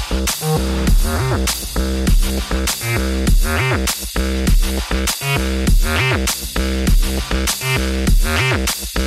Thank you.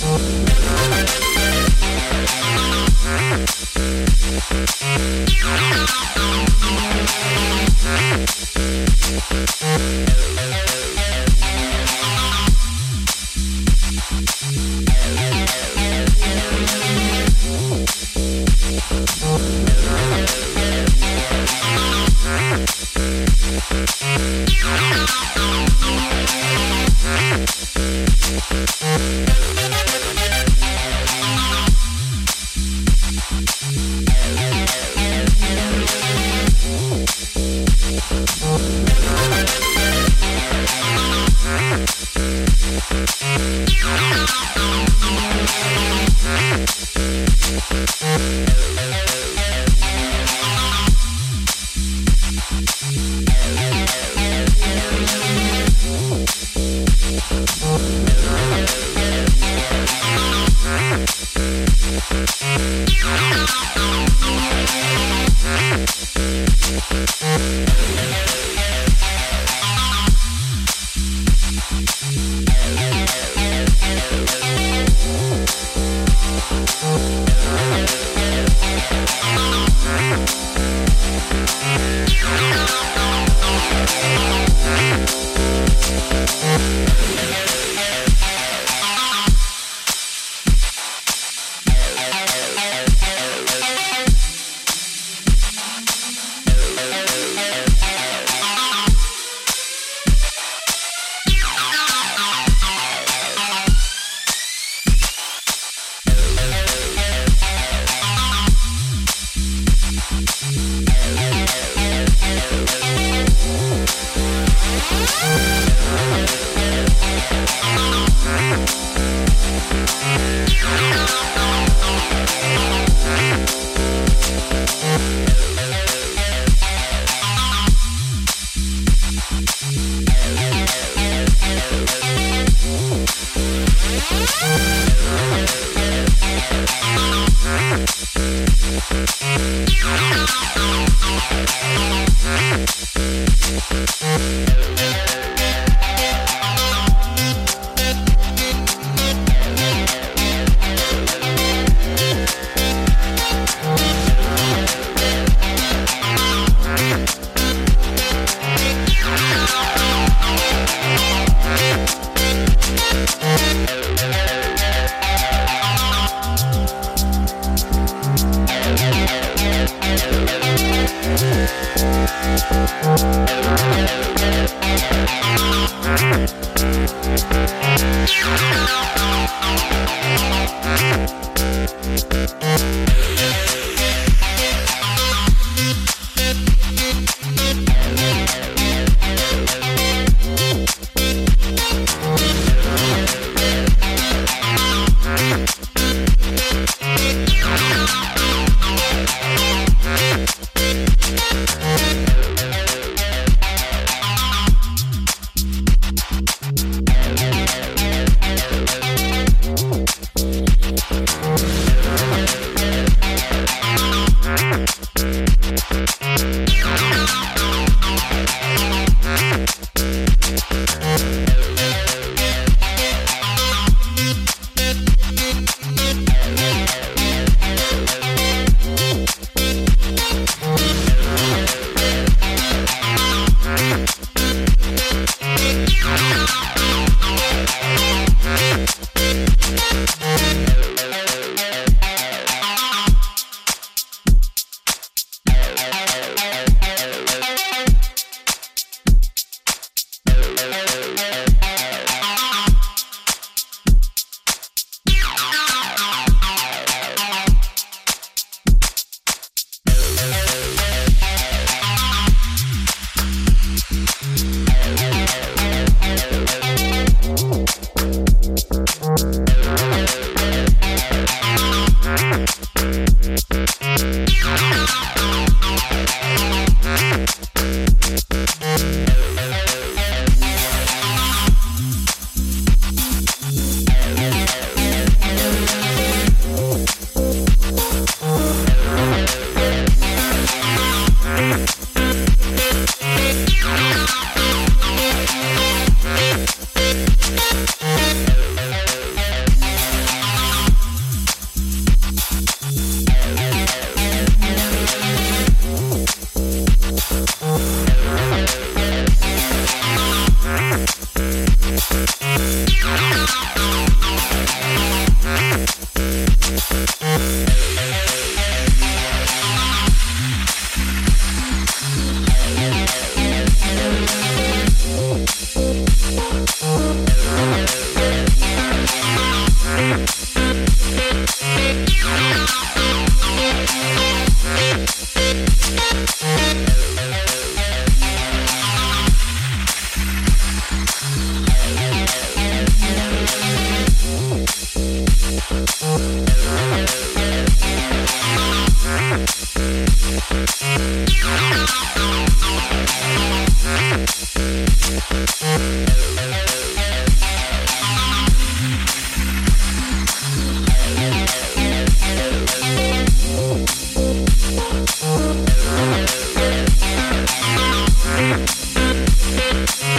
Thank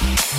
Thank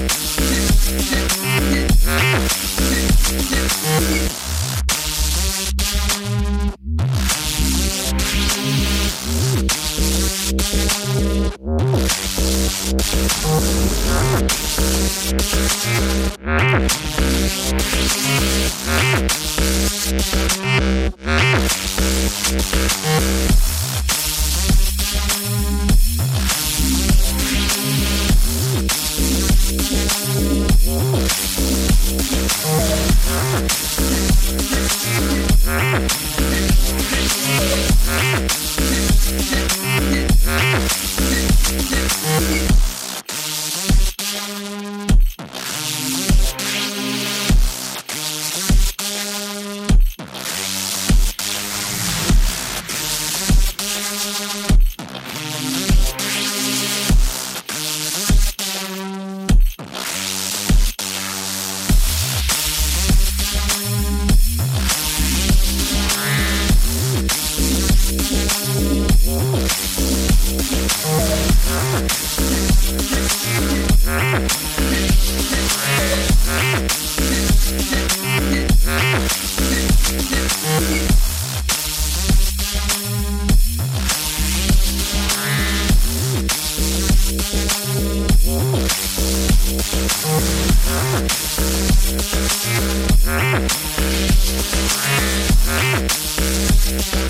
Yeah. Thank you.